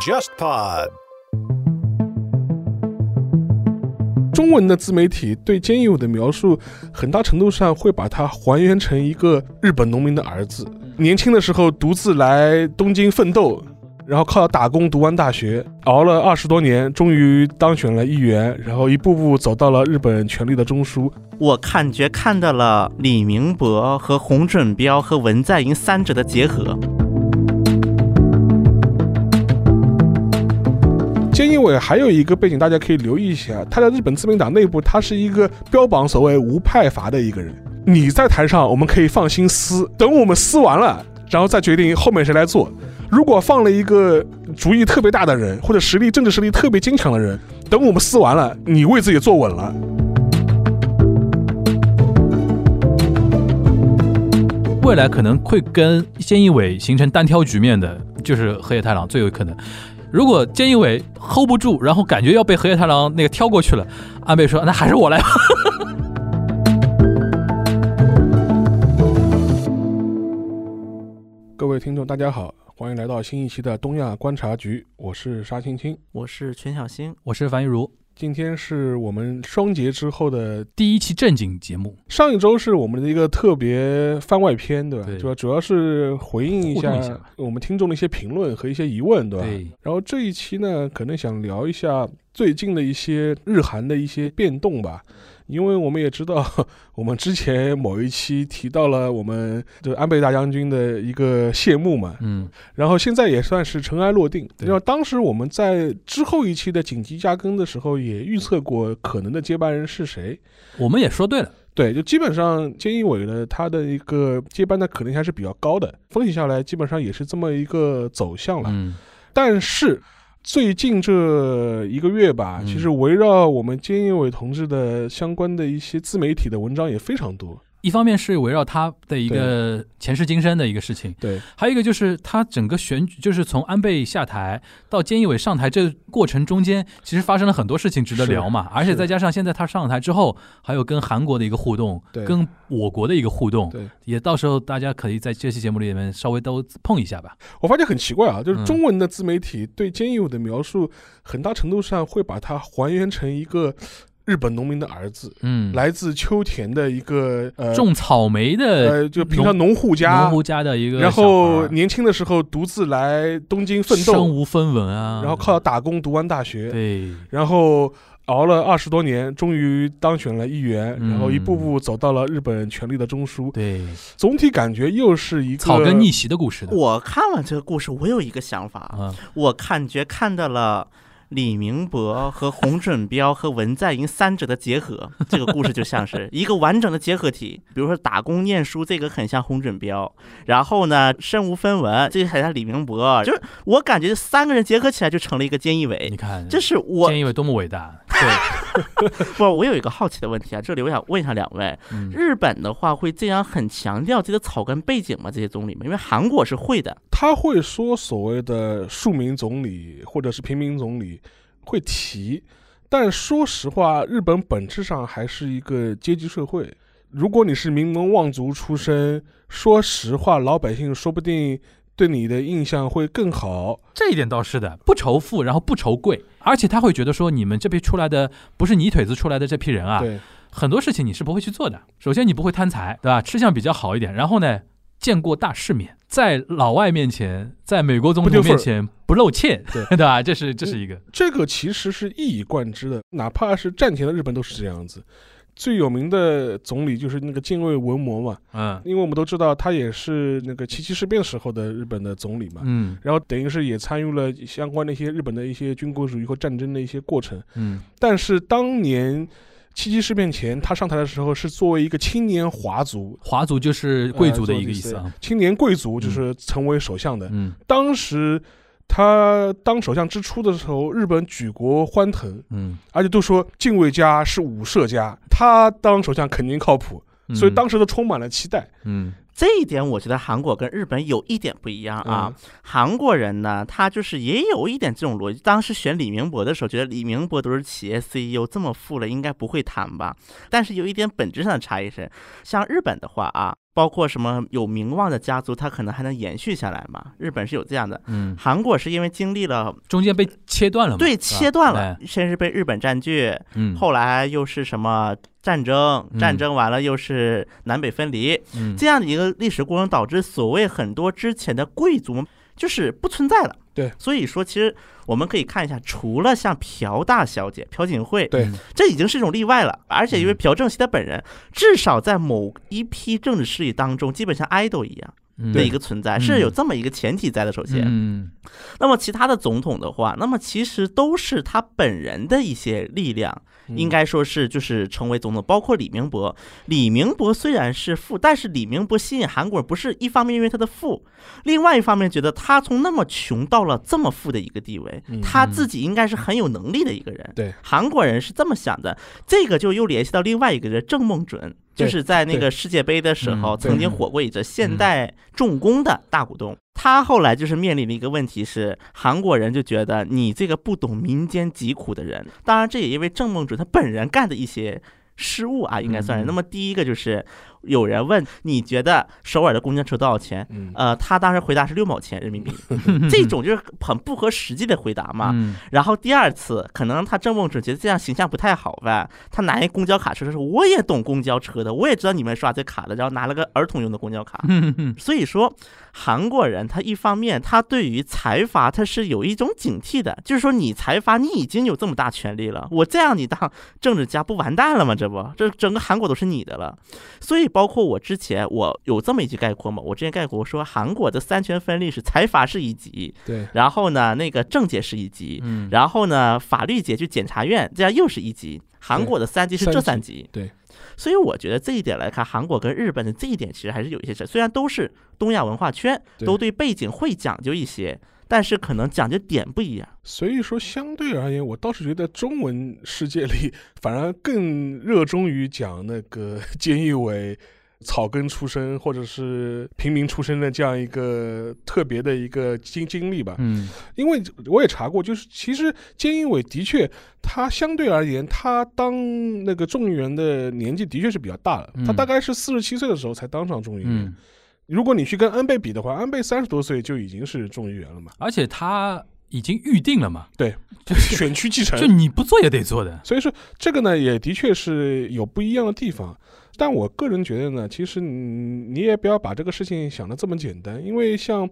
JustPod。中文的自媒体对菅义伟的描述，很大程度上会把它还原成一个日本农民的儿子。年轻的时候独自来东京奋斗，然后靠打工读完大学，熬了二十多年，终于当选了议员，然后一步步走到了日本权力的中枢。我感觉看到了李明博和洪准标和文在寅三者的结合。菅义伟还有一个背景，大家可以留意一下，他在日本自民党内部，他是一个标榜所谓无派阀的一个人。你在台上，我们可以放心撕，等我们撕完了，然后再决定后面谁来做。如果放了一个主意特别大的人，或者实力政治实力特别坚强的人，等我们撕完了，你位置也坐稳了。未来可能会跟菅义伟形成单挑局面的，就是河野太郎最有可能。如果菅义伟 hold 不住，然后感觉要被河野太郎那个挑过去了，安倍说：“那还是我来吧。”各位听众，大家好，欢迎来到新一期的东亚观察局，我是沙青青，我是全小星，我是樊玉茹。今天是我们双节之后的第一期正经节目。上一周是我们的一个特别番外篇，对吧？对主要主要是回应一下我们听众的一些评论和一些疑问，对吧？对然后这一期呢，可能想聊一下最近的一些日韩的一些变动吧。因为我们也知道，我们之前某一期提到了我们就安倍大将军的一个谢幕嘛，嗯，然后现在也算是尘埃落定。对然后当时我们在之后一期的紧急加更的时候，也预测过可能的接班人是谁。我们也说对了。对，就基本上菅义伟呢他的一个接班的可能性还是比较高的。分析下来，基本上也是这么一个走向了。嗯，但是最近这一个月吧，嗯其实围绕我们菅义伟同志的相关的一些自媒体的文章也非常多。一方面是围绕他的一个前世今生的一个事情，对，还有一个就是他整个选举，就是从安倍下台到菅义伟上台这过程中间，其实发生了很多事情值得聊嘛。而且再加上现在他上台之后，还有跟韩国的一个互动对，跟我国的一个互动，对。也到时候大家可以在这期节目里面稍微都碰一下吧。我发现很奇怪啊，就是嗯。中文的自媒体对菅义伟的描述，很大程度上会把它还原成一个日本农民的儿子，嗯，来自秋田的一个呃种草莓的呃，就平常农户家。农，户家的一个然后年轻的时候独自来东京奋斗。身，无分文啊，然后靠打工读完大学，对。然后熬了二十多年，终于当选了议员，嗯。然后一步步走到了日本权力的中枢。对。总体感觉又是一个草根逆袭的故事的。我看完这个故事，我有一个想法，啊，我感觉看到了李明博和洪准彪和文在寅三者的结合，这个故事就像是 一个完整的结合体。比如说打工念书，这个很像洪准彪，然后呢身无分文，这个很像李明博，就是我感觉这三个人结合起来就成了一个菅义伟你。看，这是我菅义伟多么伟大，不，我有一个好奇的问题啊，这里我想问一下两位，嗯，日本的话会这样很强调自己的草根背景吗？这些总理们，因为韩国是会的，他会说所谓的庶民总理或者是平民总理会提，但说实话，日本本质上还是一个阶级社会。如果你是名门望族出身，说实话，老百姓说不定对你的印象会更好。这一点倒是的，不仇富，然后不愁贵，而且他会觉得说，你们这批出来的不是泥腿子出来的这批人啊，对，很多事情你是不会去做的。首先，你不会贪财，对吧？吃相比较好一点，然后呢，见过大世面，在老外面前，在美国总统面前不露怯，对 对吧？这是这是一个，这个其实是一以贯之的，哪怕是战前的日本都是这样子。最有名的总理就是那个近卫文磨嘛，嗯。因为我们都知道他也是那个七七事变时候的日本的总理嘛，嗯。然后等于是也参与了相关的一些日本的一些军国主义和战争的一些过程。嗯。但是当年七七事变前，他上台的时候是作为一个青年华族，华族就是贵族的呃一个意思啊，青年贵族就是成为首相的。嗯。当时他当首相之初的时候，日本举国欢腾，嗯，而且都说近卫家是武社家，他当首相肯定靠谱，嗯所以当时都充满了期待。嗯这一点我觉得韩国跟日本有一点不一样啊。韩国人呢，他就是也有一点这种逻辑。当时选李明博的时候，觉得李明博都是企业 CEO，这么富了，应该不会谈吧？但是有一点本质上的差异是，像日本的话啊，包括什么有名望的家族，它可能还能延续下来嘛。日本是有这样的，嗯，韩国是因为经历了中间被切断了嘛？对切断了哎，先是被日本占据，嗯，后来又是什么战争，嗯战争完了又是南北分离，嗯这样的一个历史过程，导致所谓很多之前的贵族就是不存在了。对，所以说其实我们可以看一下，除了像朴大小姐、朴槿惠，对。嗯这已经是一种例外了。而且因为嗯。朴正熙他本人，至少在某一批政治势力当中，基本像 idol 一样嗯的一个存在，嗯是有这么一个前提在的。首先，嗯那么其他的总统的话，那么其实都是他本人的一些力量，嗯应该说是就是成为总统，包括李明博。李明博虽然是富，但是李明博吸引韩国人不是一方面因为他的富，另外一方面觉得他从那么穷到了这么富的一个地位嗯，他自己应该是很有能力的一个人。对，韩国人是这么想的，这个就又联系到另外一个人郑梦准。对就是在那个世界杯的时候，嗯曾经火过一阵现代重工的大股东。他后来就是面临的一个问题是，韩国人就觉得你这个不懂民间疾苦的人。当然，这也因为郑梦准他本人干的一些失误啊，应该算是。嗯那么第一个就是有人问你觉得首尔的公交车多少钱？嗯呃，他当时回答是六毛钱人民币，这种就是很不合实际的回答嘛。嗯然后第二次，可能他郑梦准觉得这样形象不太好吧，他拿一公交卡车说：“我也懂公交车的，我也知道你们刷这卡的。”然后拿了个儿童用的公交卡。嗯 所以说，韩国人他一方面他对于财阀他是有一种警惕的，就是说你财阀你已经有这么大权力了，我再让你当政治家不完蛋了吗？这不，这整个韩国都是你的了。所以包括我之前我有这么一句概括嘛，我之前概括说韩国的三权分立是财阀是一级，对然后呢那个政界是一级，嗯，然后呢，法律界就检察院，这样又是一级。韩国的三级是这三级，对。所以我觉得这一点来看，韩国跟日本的这一点其实还是有一些事，虽然都是东亚文化圈，对都对背景会讲究一些，但是可能讲究点不一样。所以说，相对而言，我倒是觉得中文世界里反而更热衷于讲那个 菅义伟草根出身或者是平民出身的这样一个特别的一个经经历吧。嗯因为我也查过，就是其实菅义伟的确，他相对而言，他当那个众议员的年纪的确是比较大了。他嗯大概是四十七岁的时候才当上众议员。嗯，如果你去跟安倍比的话，安倍三十多岁就已经是众议员了嘛，而且他已经预定了嘛，对，就是选区继承就。你不做也得做的，所以说这个呢，也的确是有不一样的地方。但我个人觉得呢，其实你你也不要把这个事情想的这么简单，因为像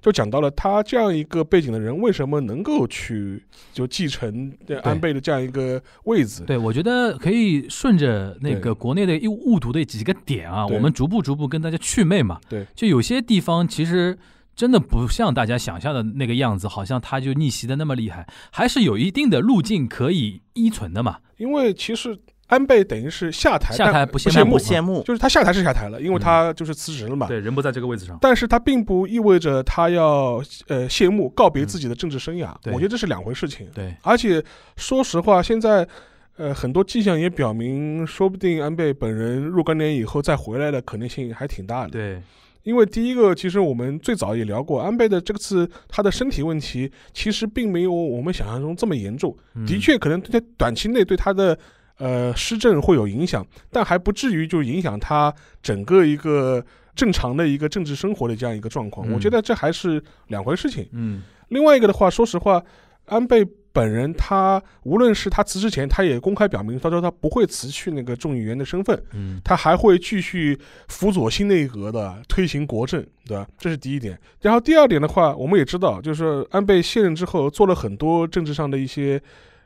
就讲到了他这样一个背景的人，为什么能够去就继承呃安倍的这样一个位置？对，我觉得可以顺着那个国内的一误读的几个点啊，我们逐步逐步跟大家祛魅嘛。对，就有些地方其实真的不像大家想象的那个样子，好像他就逆袭的那么厉害，还是有一定的路径可以依存的嘛。因为其实安倍等于是下台，下台不谢幕就是他下台是下台了，因为他就是辞职了嘛。对，人不在这个位置上。但是他并不意味着他要呃谢幕告别自己的政治生涯，嗯我觉得这是两回事情。对，而且说实话，现在呃很多迹象也表明，说不定安倍本人若干年以后再回来的可能性还挺大的。对，因为第一个，其实我们最早也聊过，安倍的这次他的身体问题其实并没有我们想象中这么严重，嗯的，确可能在短期内对他的。呃，施政会有影响，但还不至于就影响他整个一个正常的一个政治生活的这样一个状况。嗯我觉得这还是两回事情。嗯另外一个的话，说实话，安倍本人他无论是他辞职前，他也公开表明，他说他不会辞去那个众议员的身份，嗯他还会继续辅佐新内阁的推行国政，对吧？这是第一点。然后第二点的话，我们也知道，就是安倍卸任之后做了很多政治上的一些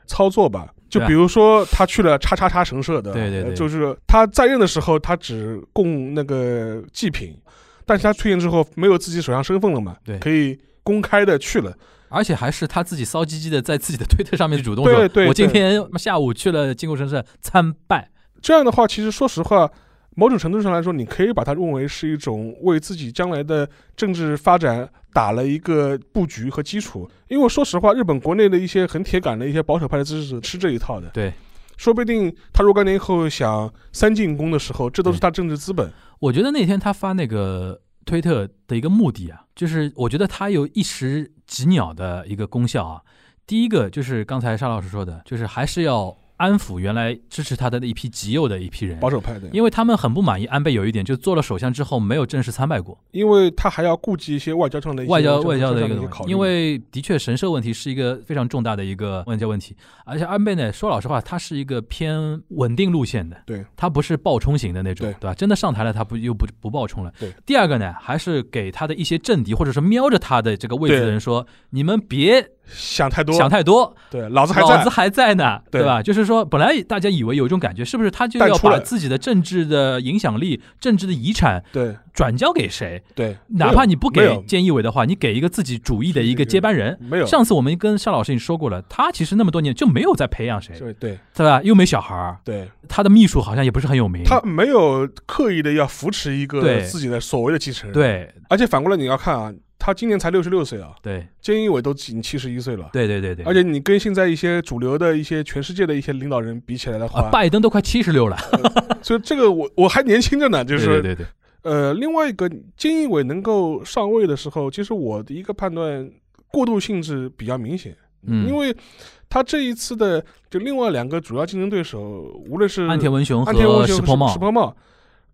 操作吧。就比如说，他去了叉叉叉神社的，对对对呃就是他在任的时候，他只供那个祭品，但是他退任之后没有自己首相身份了嘛，对可以公开的去了。而且还是他自己骚唧唧的在自己的推特上面主动对说，对我今天下午去了金国神社参拜。这样的话，其实说实话，某种程度上来说，你可以把它认为是一种为自己将来的政治发展打了一个布局和基础。因为说实话，日本国内的一些很铁杆的一些保守派的支持者吃这一套的。对，说不定他若干年以后想三进宫的时候，这都是他政治资本。我觉得那天他发那个推特的一个目的啊，就是我觉得他有一石几鸟的一个功效啊。第一个就是刚才沙老师说的，就是还是要安抚原来支持他的那一批极右的一批人，保守派的，因为他们很不满意安倍有一点，就做了首相之后没有正式参拜过，因为他还要顾及一些外交上的一些外交外交的的一个因为的确神社问题是一个非常重大的一个外交问题，而且安倍呢，说老实话，他是一个偏稳定路线的，对，他不是暴冲型的那种，对。对吧？真的上台了，他不又不不暴冲了。对，第二个呢，还是给他的一些政敌或者是瞄着他的这个位置的人说，你们别想太多，想太多，对，老子还在。老子，还在呢，对。对吧？就是说，本来大家以为有一种感觉，是不是他就要把自己的政治的影响力、政治的遗产对。转交给谁？对，哪怕你不给菅义伟的话，你给一个自己主义的一个接班人。没有，上次我们跟邵老师已经说过了，他其实那么多年就没有在培养谁，对对。对吧？又没小孩儿，对，他的秘书好像也不是很有名。他没有刻意的要扶持一个对。自己的所谓的继承人，，对。而且反过来你要看啊，他今年才六十六岁啊，对。菅义伟都已经七十一岁了。对对对对，而且你跟现在一些主流的一些全世界的一些领导人比起来的话，啊，拜登都快七十六了，所以这个我我还年轻着呢，就是对对对对，呃，另外一个菅义伟能够上位的时候，其实我的一个判断，过渡性质比较明显，嗯。因为他这一次的就另外两个主要竞争对手，无论是安田文雄和石破茂。石，破茂，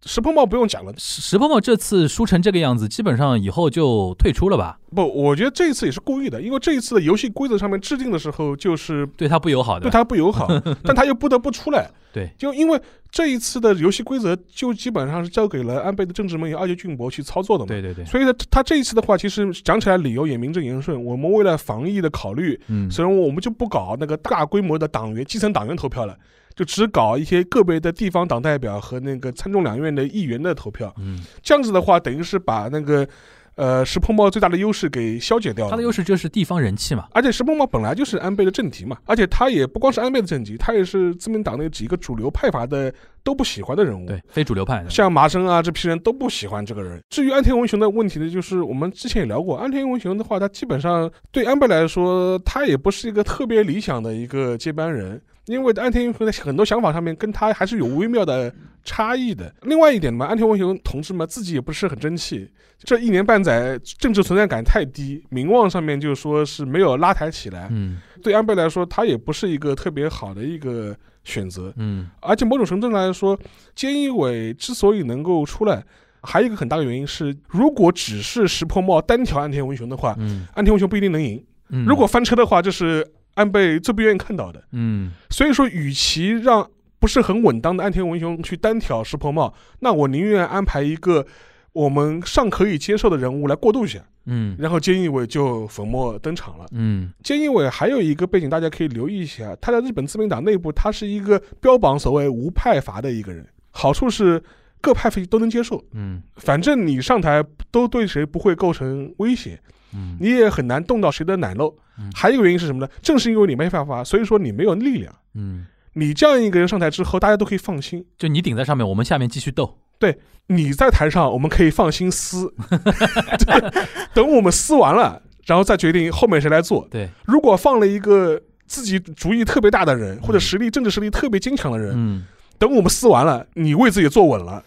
石破茂不用讲了，石石破茂这次输成这个样子，基本上以后就退出了吧？不，我觉得这一次也是故意的，因为这一次的游戏规则上面制定的时候，就是对他不友好的，对他不友好，但他又不得不出来。对，就因为这一次的游戏规则，就基本上是交给了安倍的政治盟友二阶俊博去操作的嘛。对对对，所以呢，他这一次的话，其实讲起来理由也名正言顺。我们为了防疫的考虑，嗯，所以我们就不搞那个大规模的党员基层党员投票了，就只搞一些个别的地方党代表和那个参众两院的议员的投票。嗯，这样子的话，等于是把那个呃石破茂最大的优势给消解掉了。他的优势就是地方人气嘛，而且石破茂本来就是安倍的政敌嘛，而且他也不光是安倍的政敌，他也是自民党内几个主流派阀的都不喜欢的人物。对，非主流派的，像麻生啊这批人都不喜欢这个人。至于安田文雄的问题呢，就是我们之前也聊过，安田文雄的话，他基本上对安倍来说，他也不是一个特别理想的一个接班人。因为安田文雄在很多想法上面跟他还是有微妙的差异的。另外一点嘛，安田文雄同志嘛自己也不是很争气，这一年半载政治存在感太低，名望上面就说是没有拉抬起来。嗯对安倍来说，他也不是一个特别好的一个选择。嗯而且某种程度上来说，菅义伟之所以能够出来，还有一个很大的原因是，如果只是石破茂单挑安田文雄的话，嗯安田文雄不一定能赢。嗯，如果翻车的话，就是安倍最不愿意看到的。嗯所以说，与其让不是很稳当的安田文雄去单挑石破茂，那我宁愿安排一个我们尚可以接受的人物来过渡一下，嗯然后菅义伟就粉墨登场了。嗯菅义伟还有一个背景，大家可以留意一下，他在日本自民党内部，他是一个标榜所谓无派阀的一个人。好处是各派系都能接受，嗯反正你上台都对谁不会构成威胁，嗯，你也很难动到谁的奶酪嗯。还有一个原因是什么呢？正是因为你没办法，所以说你没有力量。嗯，你这样一个人上台之后，大家都可以放心。就你顶在上面，我们下面继续斗，对你在台上，我们可以放心撕，对等我们撕完了，然后再决定后面谁来做。对，如果放了一个自己主意特别大的人，或者实力政治实力特别坚强的人，嗯等我们撕完了，你位置也坐稳了，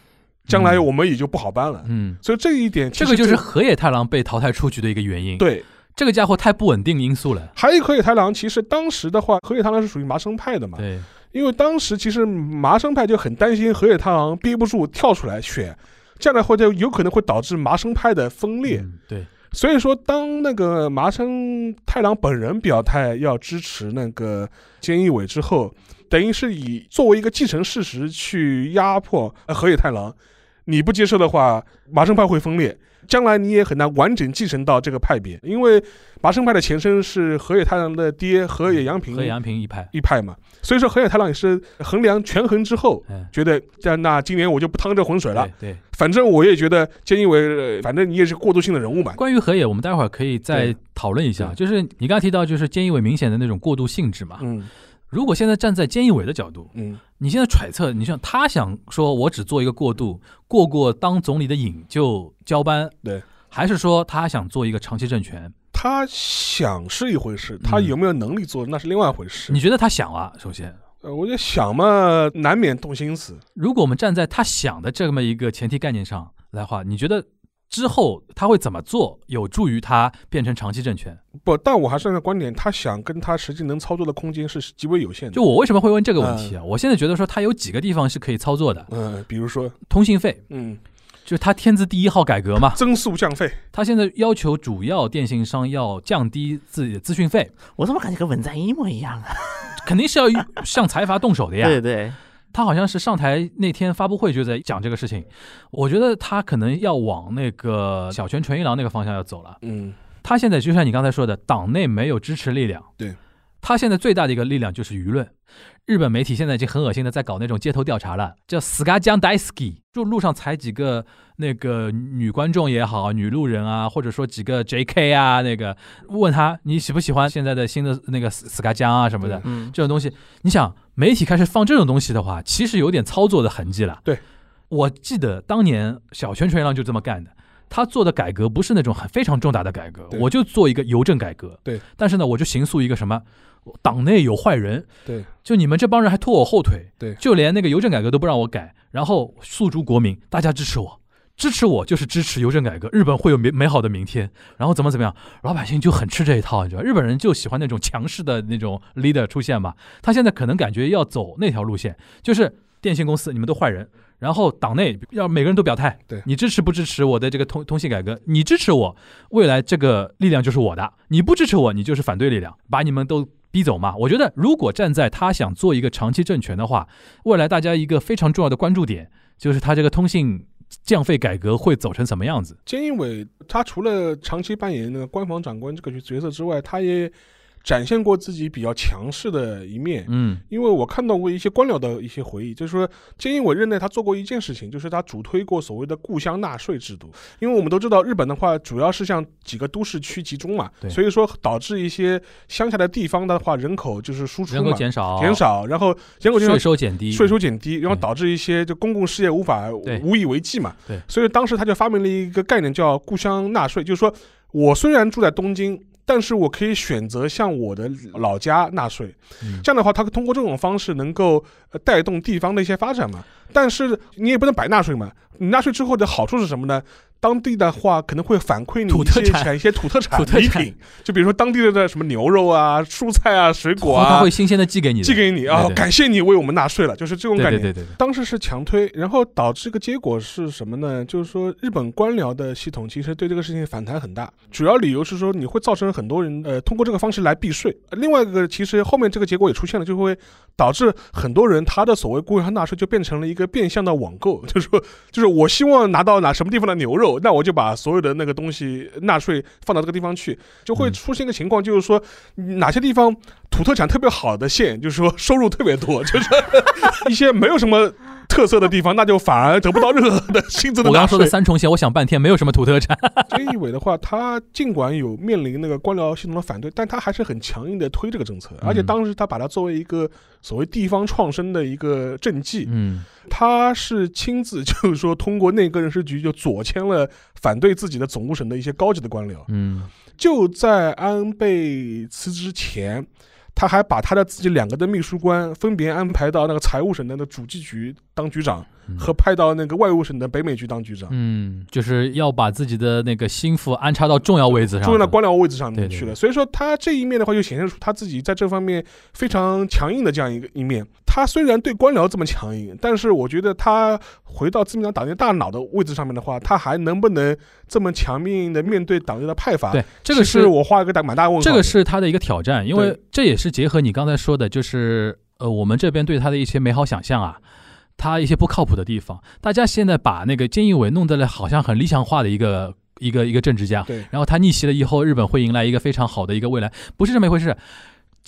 将来我们也就不好搬了。嗯，所以这一点这个就是河野太郎被淘汰出局的一个原因。，对。这个家伙太不稳定因素了。还有河野太郎，其实当时的话，河野太郎是属于麻生派的嘛，对，因为当时其实麻生派就很担心河野太郎憋不住跳出来选，这样的话就有可能会导致麻生派的分裂。嗯对，所以说，当那个麻生太郎本人表态要支持那个菅义伟之后，等于是以作为一个既成事实去压迫呃河野太郎。你不接受的话，麻生派会分裂，将来你也很难完整继承到这个派别，因为麻生派的前身是河野太郎的爹河野洋平河野洋平一派。一派嘛，所以说河野太郎也是衡量权衡之后，嗯，觉得这样那今年我就不趟这浑水了，对对。反正我也觉得菅义伟，呃反正你也是过渡性的人物嘛，关于河野，我们待会儿可以再讨论一下。就是你刚刚提到，就是菅义伟明显的那种过渡性质嘛。嗯如果现在站在菅义伟的角度，嗯。你现在揣测，你像他想说，我只做一个过渡，过过当总理的瘾就交班，对，还是说他想做一个长期政权？他想是一回事，他嗯有没有能力做那是另外一回事。你觉得他想啊？首先，呃，我觉得想嘛，难免动心思。如果我们站在他想的这么一个前提概念上来话，你觉得之后他会怎么做，有助于他变成长期政权。不，但我还是那个观点，他想跟他实际能操作的空间是极为有限的。就我为什么会问这个问题啊？我现在觉得说他有几个地方是可以操作的，嗯，比如说，通信费，嗯，就是他天字第一号改革嘛，增速降费，他现在要求主要电信商要降低自己的资讯费，我怎么感觉跟文在寅一模一样啊？肯定是要向财阀动手的呀。对对，他好像是上台那天发布会就在讲这个事情，我觉得他可能要往那个小泉纯一郎那个方向要走了。嗯，他现在就像你刚才说的，党内没有支持力量。对，他现在最大的一个力量就是舆论。日本媒体现在已经很恶心的在搞那种街头调查了，叫 “ska 江 daisuki”，就路上踩几个那个女观众也好，女路人啊，或者说几个 JK 啊，那个问他你喜不喜欢现在的新的那个斯斯卡江啊什么的，嗯，这种东西，你想媒体开始放这种东西的话，其实有点操作的痕迹了。对，我记得当年小泉纯一郎就这么干的。他做的改革不是那种很非常重大的改革，我就做一个邮政改革。对，但是呢，我就形塑一个什么，党内有坏人，对，就你们这帮人还拖我后腿，对。就连那个邮政改革都不让我改，然后诉诸国民，大家支持我，支持我就是支持邮政改革，日本会有美美好的明天，然后怎么怎么样，老百姓就很吃这一套，你知道，日本人就喜欢那种强势的那种 leader 出现嘛，他现在可能感觉要走那条路线，就是电信公司你们都坏人。然后党内要每个人都表态，对你支持不支持我的这个通通信改革？你支持我，未来这个力量就是我的；你不支持我，你就是反对力量，把你们都逼走嘛。我觉得，如果站在他想做一个长期政权的话，未来大家一个非常重要的关注点就是他这个通信降费改革会走成什么样子。菅义伟他除了长期扮演那个官方长官这个角色之外，他也展现过自己比较强势的一面。嗯因为我看到过一些官僚的一些回忆，就是说菅义伟任内他做过一件事情，就是他主推过所谓的故乡纳税制度。因为我们都知道日本的话，主要是向几个都市区集中嘛，所以说导致一些乡下的地方的话，人口就是输出人口嘛，减少，减，少，然后人口税收减低，税收减低，然后导致一些就公共事业无法无以为继嘛。对所以当时他就发明了一个概念叫故乡纳税，就是说我虽然住在东京。但是我可以选择向我的老家纳税，嗯这样的话，他通过这种方式能够呃带动地方的一些发展嘛。但是你也不能白纳税嘛，你纳税之后的好处是什么呢？当地的话可能会反馈你一些产产一些土特产礼品，就比如说当地的什么牛肉啊、蔬菜啊、水果啊，他会新鲜的寄给你，寄给你啊，感谢你为我们纳税了，就是这种感觉。对对对当时是强推，然后导致一个结果是什么呢？就是说日本官僚的系统其实对这个事情反弹很大，主要理由是说你会造成很多人呃通过这个方式来避税。呃另外一个其实后面这个结果也出现了，就会导致很多人他的所谓故乡纳税就变成了一个变相的网购，就是说就是我希望拿到哪什么地方的牛肉，那我就把所有的那个东西纳税放到这个地方去，就会嗯。出现一个情况，就是说哪些地方土特产特别好的县，就是说收入特别多，就是 一些没有什么特色的地方，那就反而得不到任何的薪资的我刚刚说的。三重县，我想半天没有什么土特产，菅义伟的话，他尽管有面临那个官僚系统的反对，但他还是很强硬的推这个政策，而且嗯当时他把它作为一个所谓地方创生的一个政绩，嗯。他是亲自就是说通过内阁人事局就左迁了反对自己的总务省的一些高级的官僚，嗯。就在安倍辞职前，他还把他的自己两个的秘书官分别安排到那个财务省的那主计局当局长，嗯和派到那个外务省的北美局当局长，嗯，就是要把自己的那个心腹安插到重要位置上，重要的官僚位置上面对对去了。所以说他这一面的话，就显示出他自己在这方面非常强硬的这样一个一面。他虽然对官僚这么强硬，但是我觉得他回到自民党党内大脑的位置上面的话，他还能不能这么强硬的面对党内的派阀？对，这个是我画一个大蛮大问号。这个是他的一个挑战，因为这也是结合你刚才说的，就是呃，我们这边对他的一些美好想象啊，他一些不靠谱的地方，大家现在把那个菅义伟弄得了好像很理想化的一个一个一个政治家，对然后他逆袭了以后，日本会迎来一个非常好的一个未来，不是这么一回事。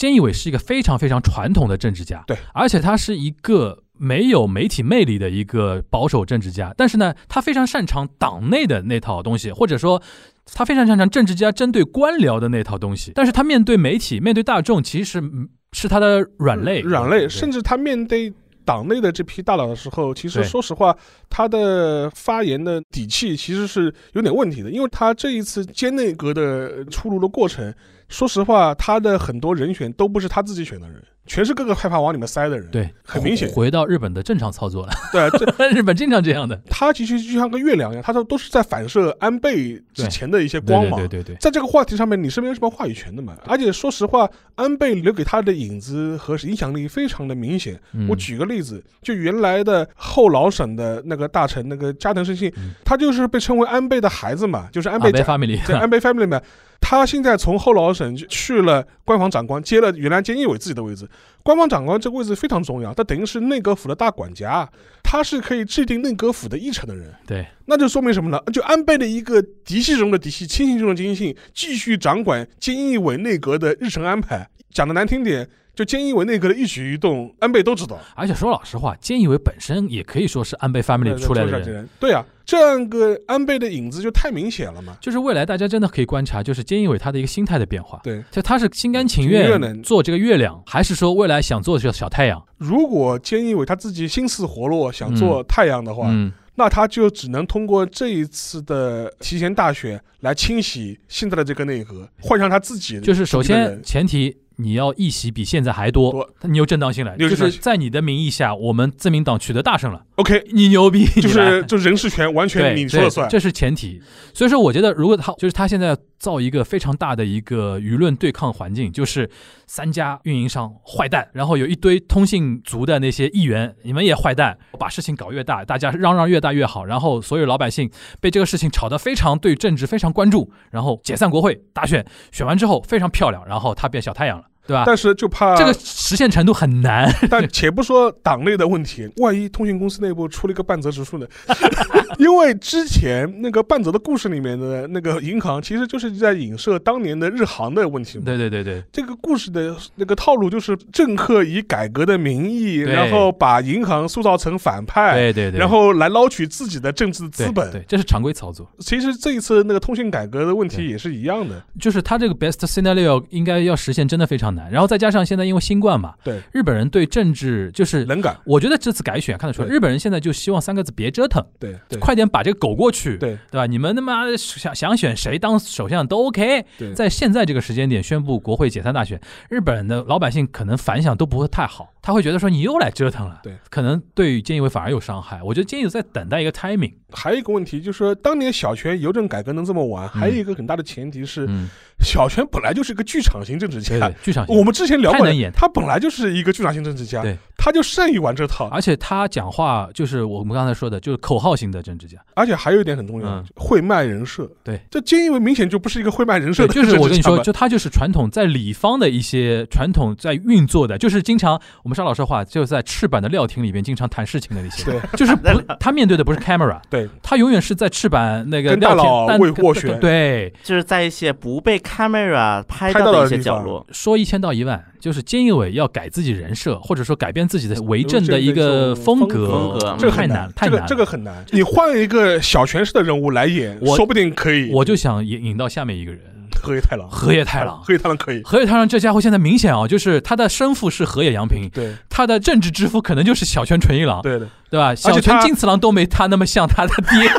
菅义伟是一个非常非常传统的政治家，对，而且他是一个没有媒体魅力的一个保守政治家，但是呢，他非常擅长党内的那套东西，或者说他非常擅长政治家针对官僚的那套东西，但是他面对媒体、面对大众，其实嗯是他的软肋，软肋，甚至他面对党内的这批大佬的时候，其实说实话，他的发言的底气其实是有点问题的，因为他这一次兼内阁的出炉的过程，说实话，他的很多人选都不是他自己选的人，全是各个害怕往里面塞的人。对，很明显回到日本的正常操作了。对，这 日本经常这样的。他其实就像个月亮一样，他都都是在反射安倍之前的一些光芒。对对对对。在这个话题上面，你是没有什么话语权的嘛？而且说实话，安倍留给他的影子和影响力非常的明显。嗯我举个例子，就原来的后老省的那个大臣那个加藤胜信，嗯他就是被称为安倍的孩子嘛，就是安安倍倍家 family 在安倍 family 里面，他现在从后老省去了官房长官，接了原来菅义伟自己的位置。官方长官这个位置非常重要，他等于是内阁府的大管家，他是可以制定内阁府的议程的人。对，那就说明什么呢？就安倍的一个嫡系中的嫡系，亲信中的亲信，继续掌管菅义伟内阁的日程安排。讲的难听点，就菅义伟内阁的一举一动，安倍都知道。而且说老实话，菅义伟本身也可以说是安倍 family 出来的人。对啊，这样个安倍的影子就太明显了嘛。就是未来大家真的可以观察，就是菅义伟他的一个心态的变化。对，就他是心甘情情愿做这个月亮，还是说未来想做的是小太阳？如果菅义伟他自己心思活络，想做太阳的话，嗯，那他就只能通过这一次的提前大选来清洗现在的这个内阁，换上他自己就是首先前提你要议席比现在还多多，你有正当性来，就是在你的名义下，我们自民党取得大胜了，OK，你牛逼，就是就人事权完全对你说了算，。这是前提。所以说，我觉得如果他就是他现在造一个非常大的一个舆论对抗环境，就是三家运营商坏蛋，然后有一堆通信族的那些议员，你们也坏蛋，把事情搞越大，大家嚷嚷越大越好，然后所有老百姓被这个事情吵得非常对政治非常关注，然后解散国会大选，选完之后非常漂亮，然后他变小太阳了。对吧？但是就怕这个实现程度很难。但且不说党内的问题，万一通讯公司内部出了一个半泽直树呢？因为之前那个半泽的故事里面的那个银行，其实就是在影射当年的日航的问题嘛。对对对对，这个故事的那个套路就是政客以改革的名义，然后把银行塑造成反派，对对对，然后来捞取自己的政治资本。对，这是常规操作。其实这一次那个通讯改革的问题也是一样的。就是他这个 best scenario 应该要实现真的非常难，然后再加上现在因为新冠嘛，对，日本人对政治就是，冷感，我觉得这次改选看得出来，对日本人现在就希望三个字别折腾，对对快点把这个狗过去，对对吧？你们他妈想想选谁当首相都 OK，对，在现在这个时间点宣布国会解散大选，日本的老百姓可能反响都不会太好，他会觉得说你又来折腾了，对，可能对于菅义伟反而有伤害。我觉得菅义伟在等待一个 timing，还有一个问题就是说，当年小泉邮政改革能这么晚，还有一个很大的前提是，嗯，小泉本来就是一个剧场型政治家。对对。，剧场型。我们之前聊过的太能演，他本来就是一个剧场型政治家，对，他就善于玩这套。而且他讲话就是我们刚才说的，就是口号型的政治家。而且还有一点很重要嗯，会卖人设。对，这菅义伟明显就不是一个会卖人设，的就是我跟你说，就他就是传统在里方的一些传统在运作的，就是经常我们沙老师话，就是在赤坂的料亭里边经常谈事情的那些，对，就是不 他面对的不是 camera，对，他永远是在赤坂那个跟大料佬亭但为斡旋对，就是在一些不被 camera 拍拍到的一些角落，说一千道一万，就是菅义伟要改自己人设，或者说改变自己的为政的一个风格，风格这个太难，太难。这个这个很难。你换一个小泉式的人物来演，我说不定可以。我就想引引到下面一个人，河野太郎，河野太郎。河野太郎可以。河野太郎这家伙现在明显啊，就是他的生父是河野洋平，对他的政治之父可能就是小泉纯一郎，对的，对吧？小泉他进次郎都没他那么像他的爹。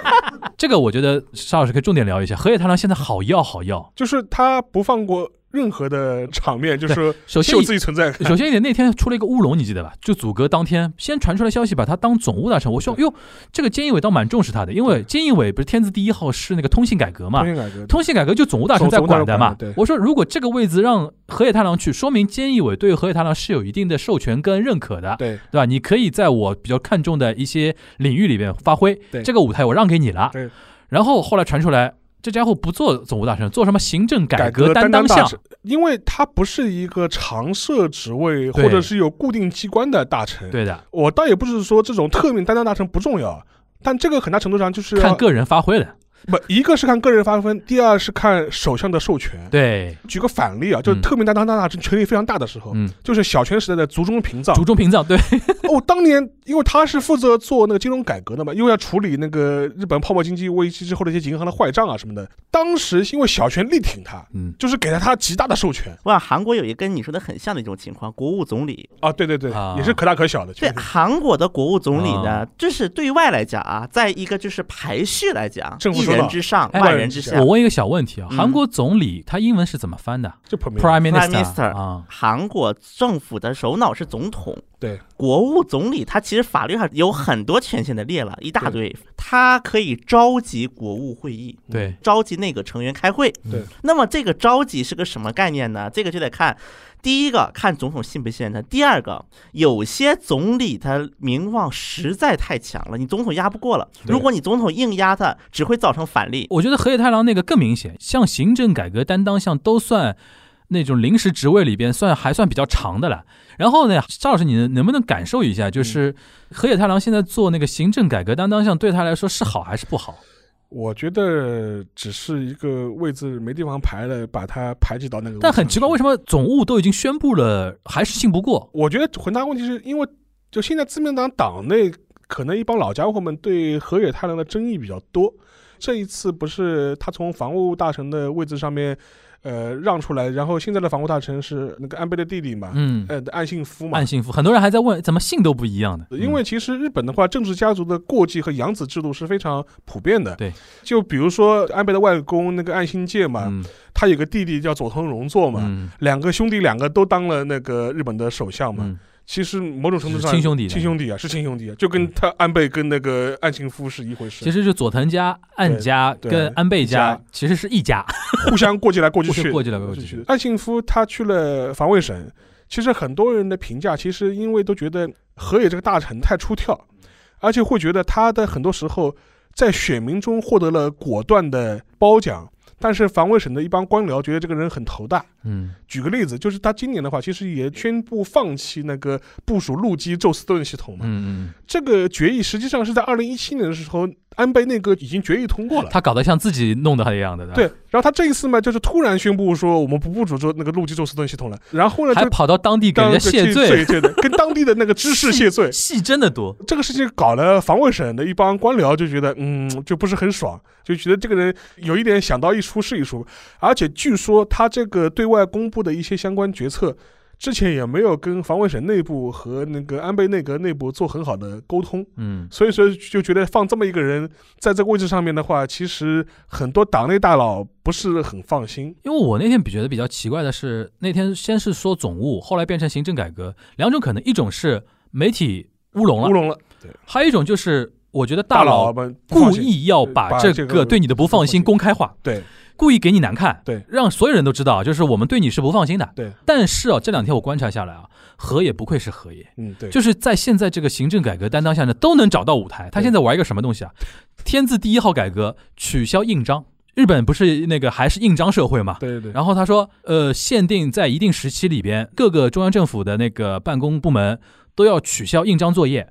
这个我觉得沙老师可以重点聊一下，河野太郎现在好要好要。就是他不放过任何的场面，就是说首先秀自己存在感。首先一点，那天出了一个乌龙，你记得吧？就阻隔当天，先传出来消息，把他当总务大臣。我说，哟，这个菅义伟倒蛮重视他的，因为菅义伟不是天字第一号是那个通信改革嘛通，信改革，通信改革就总务大臣在管的嘛。我说，如果这个位置让河野太郎去，说明菅义伟对河野太郎是有一定的授权跟认可的，对对吧？你可以在我比较看重的一些领域里边发挥，这个舞台我让给你了。对。然后后来传出来，这家伙不做总务大臣，做什么行政改革担当相大臣，因为他不是一个常设职位或者是有固定机关的大臣。对的，我倒也不是说这种特命担当大臣不重要，但这个很大程度上就是看个人发挥的。不，一个是看个人发分，第二是看首相的授权。对，举个反例啊，就是嗯特命担当大臣权力非常大的时候，嗯，就是小泉时代的竹中平藏竹。中平藏，对，哦，当年因为他是负责做那个金融改革的嘛，因为要处理那个日本泡沫经济危机之后的一些银行的坏账啊什么的。当时因为小泉力挺他，嗯，就是给了他极大的授权哇，韩国有一个跟你说的很像的一种情况，国务总理。啊，对对对，啊也是可大可小的。对韩国的国务总理啊呢，就是对外来讲啊，在一个就是排序来讲，正副一人之上，哎万人之下。我。问一个小问题啊，嗯。韩国总理他英文是怎么翻的？就 Prime Minister Minister 啊，韩国政府的首脑是总统，对，国务总理他其实法律上有很多权限的列了一大堆，他可以召集国务会议，对，召集内阁成员开会。对，那么这个召集是个什么概念呢？这个就得看。第一个看总统信不信任他，第二个有些总理他名望实在太强了，你总统压不过了。如果你总统硬压他，只会造成反例。我觉得河野太郎那个更明显，像行政改革担当项都算那种临时职位里边算还算比较长的了。然后呢，赵老师，你能能不能感受一下，就是河野太郎现在做那个行政改革担当项，对他来说是好还是不好？我觉得只是一个位置没地方排了，把它排挤到那个。但很奇怪，为什么总务都已经宣布了，还是信不过？我觉得很大问题是因为，就现在自民党党内可能一帮老家伙们对河野太郎的争议比较多。这一次不是他从防务大臣的位置上面，呃，让出来，然后现在的防务大臣是那个安倍的弟弟嘛，嗯，呃，岸信夫嘛岸。信夫，很多人还在问，怎么姓都不一样的？因为其实日本的话，政治家族的过继和养子制度是非常普遍的。对，就比如说安倍的外公那个岸信介嘛，嗯他有个弟弟叫佐藤荣作嘛，嗯两个兄弟两个都当了那个日本的首相嘛。嗯，其实某种程度上，亲兄弟亲兄弟啊，是亲兄弟啊，就跟他安倍跟那个岸信夫是一回事，其实就佐藤家、岸家跟安倍家家。其实是一家，互相过继来过继去，过继来过继去岸信夫他去了防卫省，其实很多人的评价，其实因为都觉得河野这个大臣太出挑，而且会觉得他的很多时候在选民中获得了果断的褒奖，但是防卫省的一帮官僚觉得这个人很头大。嗯举个例子，就是他今年的话，其实也宣布放弃那个部署陆基宙斯盾系统嘛。嗯嗯，这个决议实际上是在二零一七年的时候，安倍内阁已经决议通过了。他搞得像自己弄的一样的，对，然后他这一次嘛，就是突然宣布说我们不部署做那个陆基宙斯盾系统了，然后呢，就还跑到当地给人家谢对罪，对的，跟当地的那个知识谢罪。戏真的多。这个事情搞了防卫省的一帮官僚就觉得，嗯，就不是很爽，就觉得这个人有一点想到一出是一出，而且据说他这个对外公布的一些相关决策，之前也没有跟防卫省内部和那个安倍内阁内部做很好的沟通，嗯，所以说就觉得放这么一个人在这个位置上面的话，其实很多党内大佬不是很放心。因为我那天比觉得比较奇怪的是，那天先是说总务，后来变成行政改革，两种可能，一种是媒体乌龙了，乌龙了，对。还有一种就是我觉得大佬们故意要把这个对你的不放心。公开化，对故意给你难看，对让所有人都知道，就是我们对你是不放心的。对，但是啊，这两天我观察下来啊，河野不愧是河野，嗯对，就是在现在这个行政改革担当下呢，都能找到舞台。他现在玩一个什么东西啊？天字第一号改革，取消印章。日本不是那个还是印章社会嘛？对对对，然后他说，呃，限定在一定时期里边，各个中央政府的那个办公部门都要取消印章作业。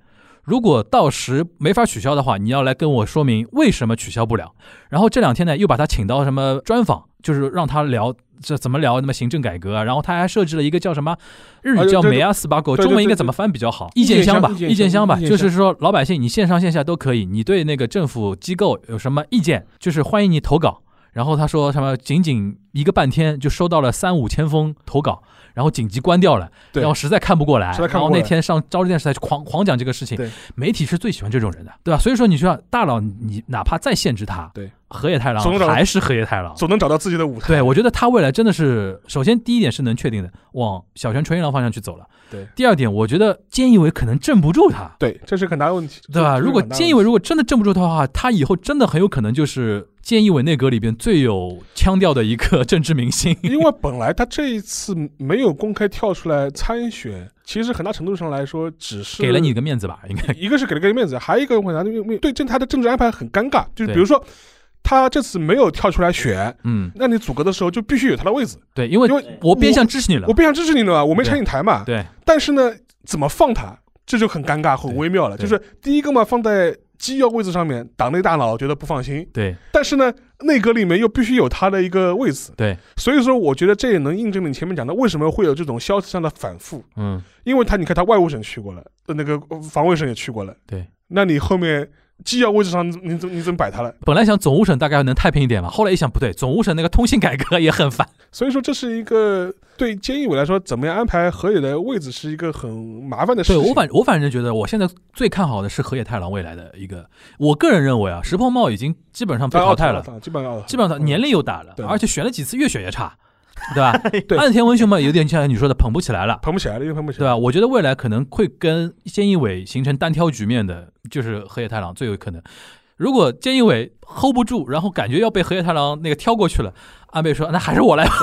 如果到时没法取消的话，你要来跟我说明为什么取消不了。然后这两天呢，又把他请到什么专访，就是让他聊这怎么聊那么行政改革啊。然后他还设置了一个叫什么日语叫梅亚斯巴狗，对对对中文应该怎么翻比较好？意见箱吧，意见箱吧，就是说老百姓你线上线下都可以，你对那个政府机构有什么意见，就是欢迎你投稿。然后他说什么，仅仅一个半天就收到了三五千封投稿，然后紧急关掉了，对然后实在看不过来，然后那天上朝日电视台狂狂讲这个事情对，媒体是最喜欢这种人的，对吧？所以说你说大佬，你哪怕再限制他，对，河野太郎还是河野太郎。总能找到自己的舞台。对，我觉得他未来真的是，首先第一点是能确定的，往小泉纯一郎方向去走了。对第二点，我觉得菅义伟可能镇不住他，对，这是很大的问题，对吧？如果菅义伟如果真的镇不住他的话，他以后真的很有可能就是菅义委内阁里边最有腔调的一个 政治明星。因为本来他这一次没有公开跳出来参选，其实很大程度上来说，只是给了你一个面子吧，应该。一个是给了个面子，还有一个问题，对政他的政治安排很尴尬，就是比如说他这次没有跳出来选，嗯，那你组阁的时候就必须有他的位置，对，因为因为我变相支持你了我。变相支持你了嘛，我没拆你台嘛，对，但是呢，怎么放他，这就很尴尬、很微妙了。就是第一个嘛，放在机要位置上面，党内大佬觉得不放心，对，但是呢，内阁里面又必须有他的一个位置，对，所以说我觉得这也能印证你前面讲的为什么会有这种消息上的反复，嗯，因为他你看他外务省去过了，呃那个呃防卫省也去过了，对，那你后面机要位置上，你怎你怎么摆他了？本来想总务省大概能太平一点嘛，后来一想不对，总务省那个通信改革也很烦。所以说这是一个对菅义伟来说，怎么样安排河野的位置是一个很麻烦的事情。对我反我反正觉得，我现在最看好的是河野太郎未来的一个。我个人认为啊，石破茂已经基本上被淘汰了，基本上基本上年龄又大了，而且选了几次越选越差，对吧？对岸田文雄嘛，有点像你说的捧不起来了。捧不起来了，因为捧不起来。对吧？我觉得未来可能会跟菅义伟形成单挑局面的，就是河野太郎最有可能。如果菅义伟 hold 不住，然后感觉要被河野太郎那个挑过去了，安倍说：“那还是我来吧。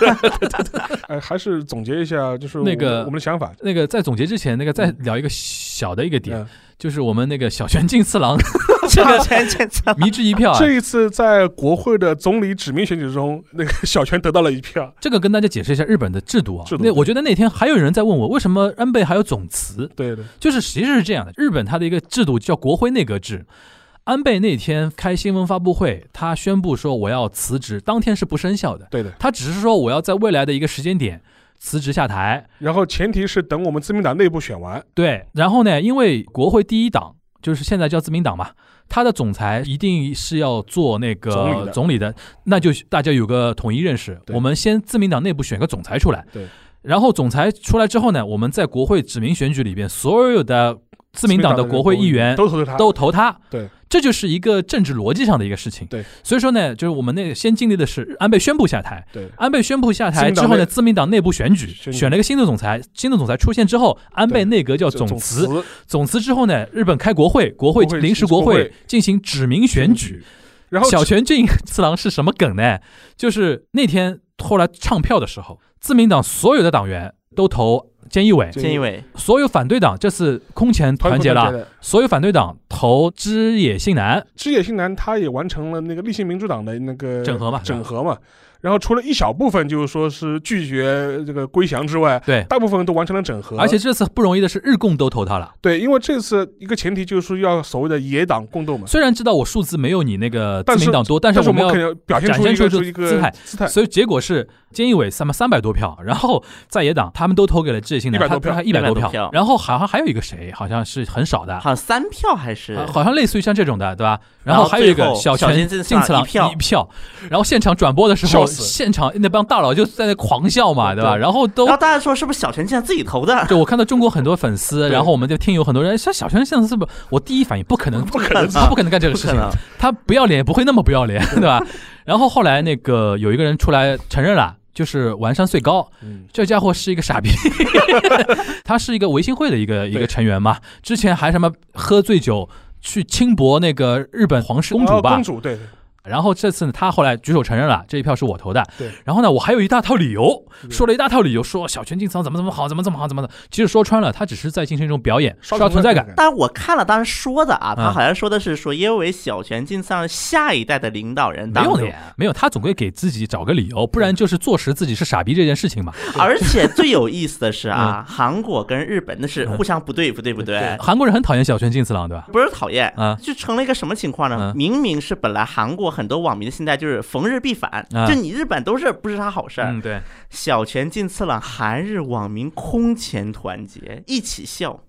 哎，还是总结一下，就是那个我我们的想法”。那个在总结之前，那个再聊一个小的一个点，嗯就是我们那个小泉进次郎 这个全检测迷之一票啊。这一次在国会的总理指名选举中，那个小泉得到了一票。这个跟大家解释一下日本的制度啊。那我觉得那天还有人在问我，为什么安倍还有总辞？对对，就是其实是这样的，日本它的一个制度叫国会内阁制。安倍那天开新闻发布会，他宣布说我要辞职，当天是不生效的。对的。他只是说我要在未来的一个时间点辞职下台。然后前提是等我们自民党内部选完。对，然后呢，因为国会第一党就是现在叫自民党嘛，他的总裁一定是要做那个总理的总理的，那就大家有个统一认识。我们先自民党内部选个总裁出来，对。然后总裁出来之后呢，我们在国会指名选举里边，所有的自民党的国会议员都投他，都投他。对，这就是一个政治逻辑上的一个事情。对，所以说呢，就是我们那个先经历的是安倍宣布下台，对安倍宣布下台之后呢，自民党内部选举选了一个新的总裁，新的总裁出现之后，安倍内阁叫总总辞，总辞之后呢，日本开国会，国会临时国会国会进行指名选举。。然后小泉进次郎是什么梗呢？就是那天后来唱票的时候，自民党所有的党员都投菅义伟，菅义伟所有反对党这次空前团结了，所有反对党投枝野信男，枝野信男他也完成了那个立宪民主党的那个整合嘛整合嘛。然后除了一小部分就是说是拒绝这个归降之外，对。大部分都完成了整合。而且这次不容易的是，日共都投他了。对，因为这次一个前提就是说要所谓的野党共斗嘛。虽然知道我数字没有你那个自民党多，但但是我们要们肯定表现出一展现出个出一个姿态姿态。所以结果是菅义伟三百三百多票，然后在野党他们都投给了枝野信男，100多票他一百多100多票然后好像还有一个谁，好像是很少的，好像三票还是啊好像类似于像这种的，对吧？然后后还有一个小泉进次郎郎一票一票，然后现场转播的时候，笑死现场那帮大佬就在那狂笑嘛，对吧？对然后都然后大家说是不是小泉进自己投的？对我看到中国很多粉丝，然后我们就听有很多人说小泉现在是不是？我第一反应不可能，不可能他不可能干这个事情，他不要脸也不会那么不要脸，对吧？然后后来那个有一个人出来承认了，就是完山穗高，嗯，这家伙是一个傻逼，他是一个维新会的一个一个成员嘛，之前还什么喝醉酒去轻薄那个日本皇室公主吧哦公，主，对然后这次呢，他后来举手承认了，这一票是我投的。对，然后呢，我还有一大套理由，嗯说了一大套理由，说小泉进次郎怎么怎么好，怎么怎么好，怎么的。其实说穿了，他只是在进行一种表演，刷刷存在感。但是我看了当时说的啊，他嗯好像说的是说，因为小泉进次郎下一代的领导人当中，没有的呀，没有，他总归给自己找个理由，不然就是坐实自己是傻逼这件事情嘛。而且最有意思的是啊，嗯韩国跟日本那是互相不对付，对不对？韩国人很讨厌小泉进次郎，对吧？不是讨厌啊就成了一个什么情况呢？嗯明明是本来韩国很多网民的心态就是逢日必反，啊就你日本都是不是啥好事儿。嗯，对，小泉进次郎韩日网民空前团结，一起笑。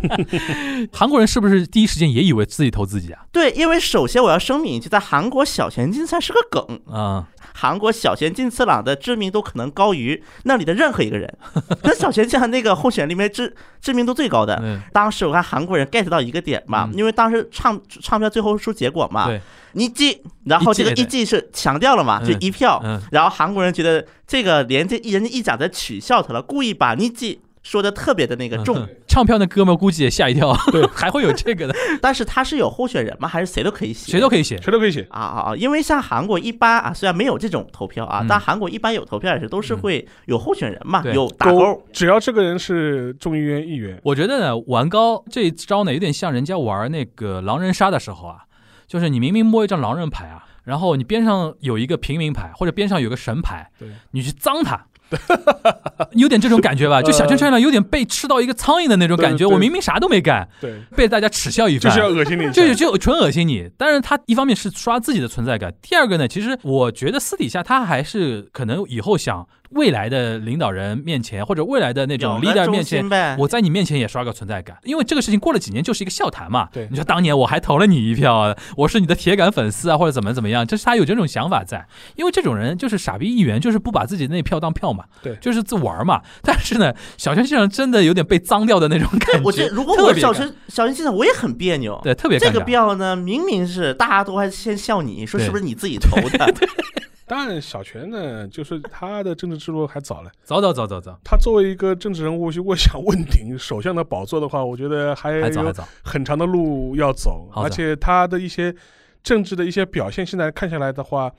韩国人是不是第一时间也以为自己投自己啊？对，因为首先我要声明一句，在韩国小泉进次郎是个梗，啊、韩国小贤进次郎的知名度可能高于那里的任何一个人，那小泉进那个候选人里面知知名度最高的。嗯，当时我看韩国人 get 到一个点嘛，嗯。因为当时唱唱票最后出结果嘛，对，一季，然后这个一季是强调了嘛，嗯。就一票，嗯。然后韩国人觉得这个连这一人家一讲在取笑他了，故意把一季说的特别的那个重，嗯唱票那哥们估计也吓一跳，对，还会有这个的，但是他是有候选人吗？还是谁都可以写？谁都可以写。谁都可以写。啊啊啊！因为像韩国一般啊，虽然没有这种投票啊，嗯但韩国一般有投票也是都是会有候选人嘛，对有打勾。只要这个人是众议院议员，我觉得呢，玩高这一招呢，有点像人家玩那个狼人杀的时候啊，就是你明明摸一张狼人牌啊，然后你边上有一个平民牌，或者边上有个神牌，对你去脏他。有点这种感觉吧，就小泉纯一郎有点被吃到一个苍蝇的那种感觉。我明明啥都没干，对，被大家耻笑一番，就是要恶心你就就纯恶心你。但是他一方面是刷自己的存在感，第二个呢，其实我觉得私底下他还是可能以后想未来的领导人面前，或者未来的那种 leader 面前。我在你面前也刷个存在感，因为这个事情过了几年就是一个笑谈嘛。对你说当年我还投了你一票啊，我是你的铁杆粉丝啊，或者怎么怎么样，就是他有这种想法在。因为这种人就是傻逼议员，就是不把自己的那票当票嘛，对就是自玩嘛。但是呢，小泉先生真的有点被脏掉的那种感觉。我觉得如果我小陈小陈先生，我也很别扭。对特别这个票呢，明明是大家都还先笑你说是不是你自己投的？但小泉呢，就是他的政治之路还早了。早早早早早，他作为一个政治人物，如果想问鼎首相的宝座的话，我觉得还有。很长的路要走。而且他的一些政治的一些表现，现在看下来的话，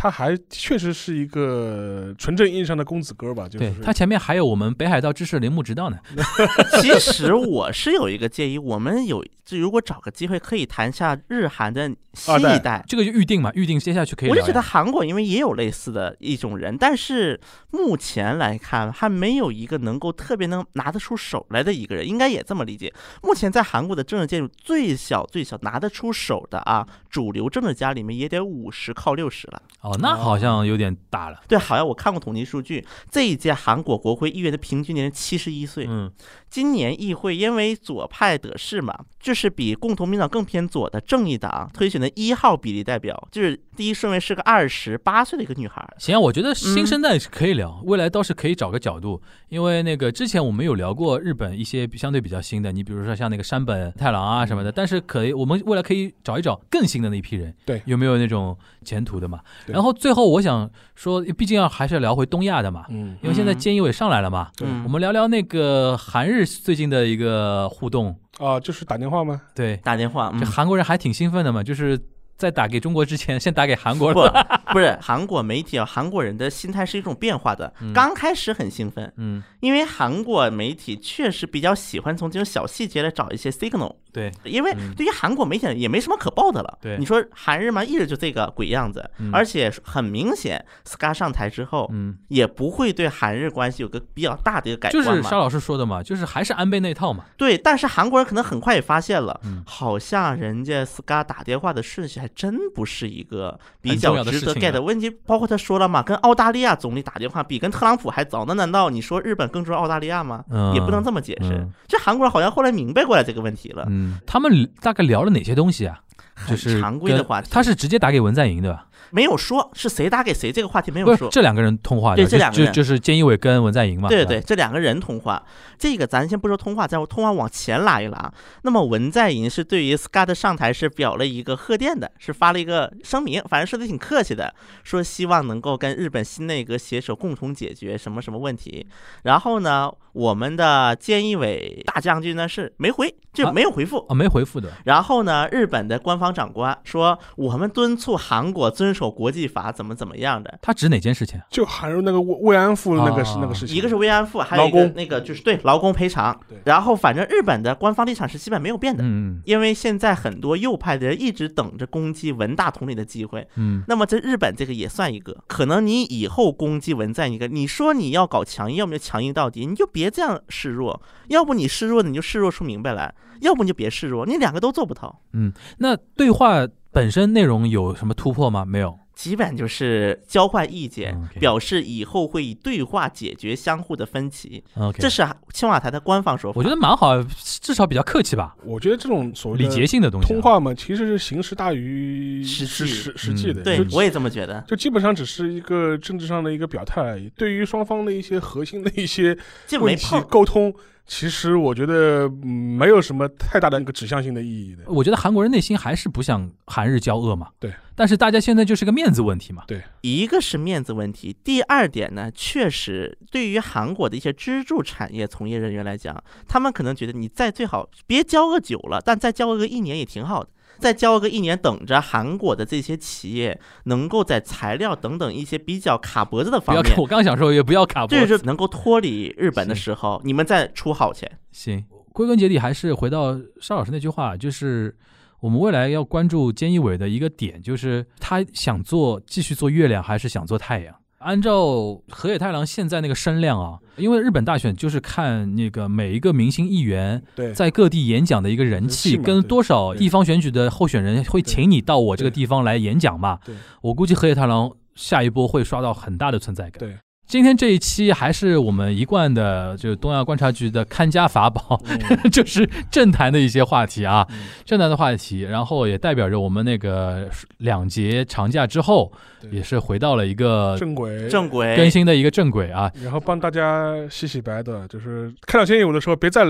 他还确实是一个纯正意义上的公子哥吧？就是对他前面还有我们北海道知识铃木直道呢。其实我是有一个建议，我们有如果找个机会可以谈一下日韩的新一代。这个就预定嘛，预定接下去可以。我就觉得韩国因为也有类似的一种人，但是目前来看还没有一个能够特别能拿得出手来的一个人，应该也这么理解。目前在韩国的政治界最小最小拿得出手的啊，主流政治家里面也得五十靠六十了。哦，那好像有点大了。对，好像我看过统计数据，这一届韩国国会议员的平均年龄七十一岁。嗯，今年议会因为左派得势嘛，就是比共同民主党更偏左的正义党推选的一号比例代表，就是第一顺位是个二十八岁的一个女孩。行啊，我觉得新生代是可以聊，未来倒是可以找个角度，因为那个之前我们有聊过日本一些相对比较新的，你比如说像那个山本太郎啊什么的，但是可以我们未来可以找一找更新的那一批人，对。有没有那种前途的嘛？然后最后我想说，毕竟要还是要聊回东亚的嘛，嗯，因为现在嗯。菅义伟上来了嘛，嗯我们聊聊那个韩日最近的一个互动，啊，就是打电话吗？对，打电话，嗯。这韩国人还挺兴奋的嘛，就是在打给中国之前，先打给韩国不了，不是韩国媒体啊，韩国人的心态是一种变化的嗯。刚开始很兴奋，嗯，因为韩国媒体确实比较喜欢从这种小细节来找一些 signal。对，因为嗯对于韩国媒体也没什么可报的了。对你说韩日嘛，一直就这个鬼样子，嗯而且很明显，SCA 上台之后，嗯。也不会对韩日关系有个比较大的一个改观嘛。就是沙老师说的嘛，就是还是安倍那套嘛。对，但是韩国人可能很快也发现了，嗯好像人家 SCA 打电话的顺序还真不是一个比较值得 get 问题。包括他说了嘛，跟澳大利亚总理打电话比跟特朗普还早，那难道你说日本更重要澳大利亚吗？嗯也不能这么解释嗯。这韩国人好像后来明白过来这个问题了，嗯，他们大概聊了哪些东西啊？就是常规的话题。他是直接打给文在寅对吧？没有说是谁打给谁这个话题没有说。这两个人通话对这两个人就就是菅义伟跟文在寅嘛。对对，这两个人通话，这个咱先不说通话，再通话往前拉一拉。那么文在寅是对于 Scott 上台是表了一个贺电的，是发了一个声明，反正说的挺客气的，说希望能够跟日本新内阁携手共同解决什么什么问题。然后呢，我们的菅义伟大将军呢是没回，就啊没有回复。啊，没回复的。然后呢，日本的官方长官说，我们敦促韩国遵守国际法，怎么怎么样的。他指哪件事情啊？就含入那个慰慰安妇那个是啊那个事情，一个是慰安妇，还有一个那个就是对劳工赔偿对。然后反正日本的官方立场是基本没有变的，嗯因为现在很多右派的人一直等着攻击文大统领的机会。嗯那么这日本这个也算一个，可能你以后攻击文在寅一个，你说你要搞强硬，要么就强硬到底，你就别这样示弱，要不你示弱你就示弱出明白来，要不你就别示弱，你两个都做不到。嗯。那对话本身内容有什么突破吗？没有。基本就是交换意见，表示以后会以对话解决相互的分歧，OK，这是青瓦台的官方说法。我觉得蛮好，至少比较客气吧，我觉得这种所谓礼节性的东西啊。通话嘛，其实是形式大于实实实实际的，嗯对，我也这么觉得。就基本上只是一个政治上的一个表态而已。对于双方的一些核心的一些问题就没碰。沟通，其实我觉得、嗯、没有什么太大的那个指向性的意义的。我觉得韩国人内心还是不想韩日交恶嘛。对。但是大家现在就是个面子问题嘛。对一个是面子问题，第二点呢，确实对于韩国的一些支柱产业从业人员来讲，他们可能觉得你再最好别交恶久了，但再交恶个一年也挺好的。再交个一年，等着韩国的这些企业能够在材料等等一些比较卡脖子的方面，我刚想说也不要卡脖子。就是能够脱离日本的时候，你们再出好钱。行，归根结底还是回到邵老师那句话，就是我们未来要关注菅义伟的一个点，就是他想做继续做月亮，还是想做太阳？按照河野太郎现在那个声量啊，因为日本大选就是看那个每一个明星议员，在各地演讲的一个人人气，跟多少地方选举的候选人会请你到我这个地方来演讲嘛？我估计河野太郎下一波会刷到很大的存在感。对今天这一期还是我们一贯的，就是东亚观察局的看家法宝，就是政坛的一些话题啊，嗯政坛的话题，然后也代表着我们那个两节长假之后，也是回到了一个正轨，正轨更新的一个正轨啊。然后帮大家洗洗白的，就是看到菅义伟的时候，别再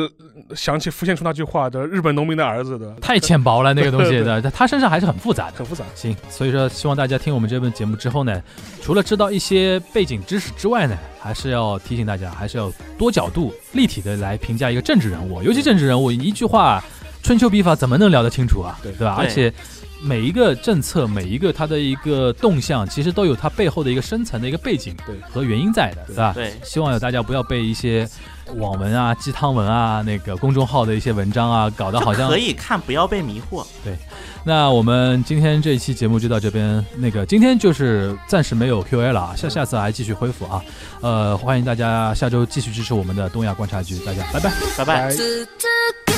想起浮现出那句话的“日本农民的儿子”的，太浅薄了那个东西的，他身上还是很复杂的。很复杂。行，所以说希望大家听我们这本节目之后呢，除了知道一些背景知识之外呢，还是要提醒大家，还是要多角度、立体的来评价一个政治人物，尤其政治人物，一句话春秋笔法怎么能聊得清楚啊？对对吧？对而且每一个政策、每一个它的一个动向，其实都有它背后的一个深层的一个背景对和原因在的，对对吧？对希望有大家不要被一些网文啊、鸡汤文啊、那个公众号的一些文章啊，搞得好像可以看，不要被迷惑。对那我们今天这一期节目就到这边，那个今天就是暂时没有 Q&A 了啊，下下次还继续恢复啊，呃，欢迎大家下周继续支持我们的东亚观察局，大家拜拜。拜拜。